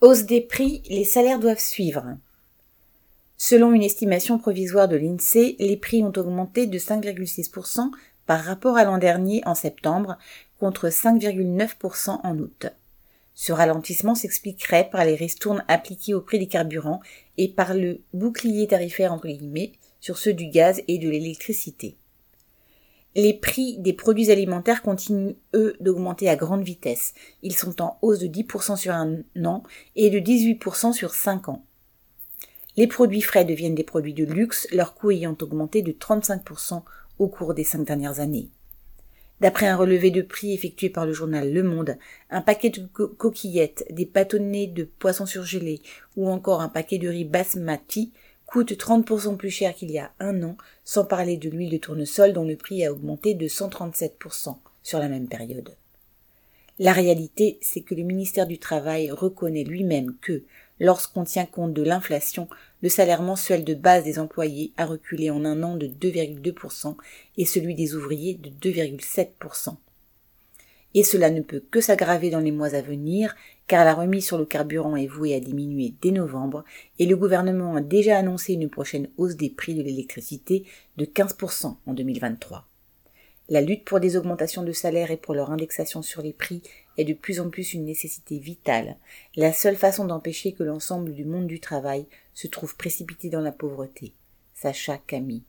Hausse des prix, les salaires doivent suivre. Selon une estimation provisoire de l'INSEE, les prix ont augmenté de 5,6% par rapport à l'an dernier en septembre contre 5,9% en août. Ce ralentissement s'expliquerait par les ristournes appliquées au prix des carburants et par le bouclier tarifaire entre guillemets sur ceux du gaz et de l'électricité. Les prix des produits alimentaires continuent, eux, d'augmenter à grande vitesse. Ils sont en hausse de 10% sur un an et de 18% sur 5 ans. Les produits frais deviennent des produits de luxe, leur coût ayant augmenté de 35% au cours des cinq dernières années. D'après un relevé de prix effectué par le journal Le Monde, un paquet de coquillettes, des bâtonnets de poissons surgelés ou encore un paquet de riz basmati coûte 30% plus cher qu'il y a un an, sans parler de l'huile de tournesol dont le prix a augmenté de 137% sur la même période. La réalité, c'est que le ministère du Travail reconnaît lui-même que, lorsqu'on tient compte de l'inflation, le salaire mensuel de base des employés a reculé en un an de 2,2% et celui des ouvriers de 2,7%. Et cela ne peut que s'aggraver dans les mois à venir, car la remise sur le carburant est vouée à diminuer dès novembre, et le gouvernement a déjà annoncé une prochaine hausse des prix de l'électricité de 15% en 2023. La lutte pour des augmentations de salaire et pour leur indexation sur les prix est de plus en plus une nécessité vitale, la seule façon d'empêcher que l'ensemble du monde du travail se trouve précipité dans la pauvreté. Sacha Camille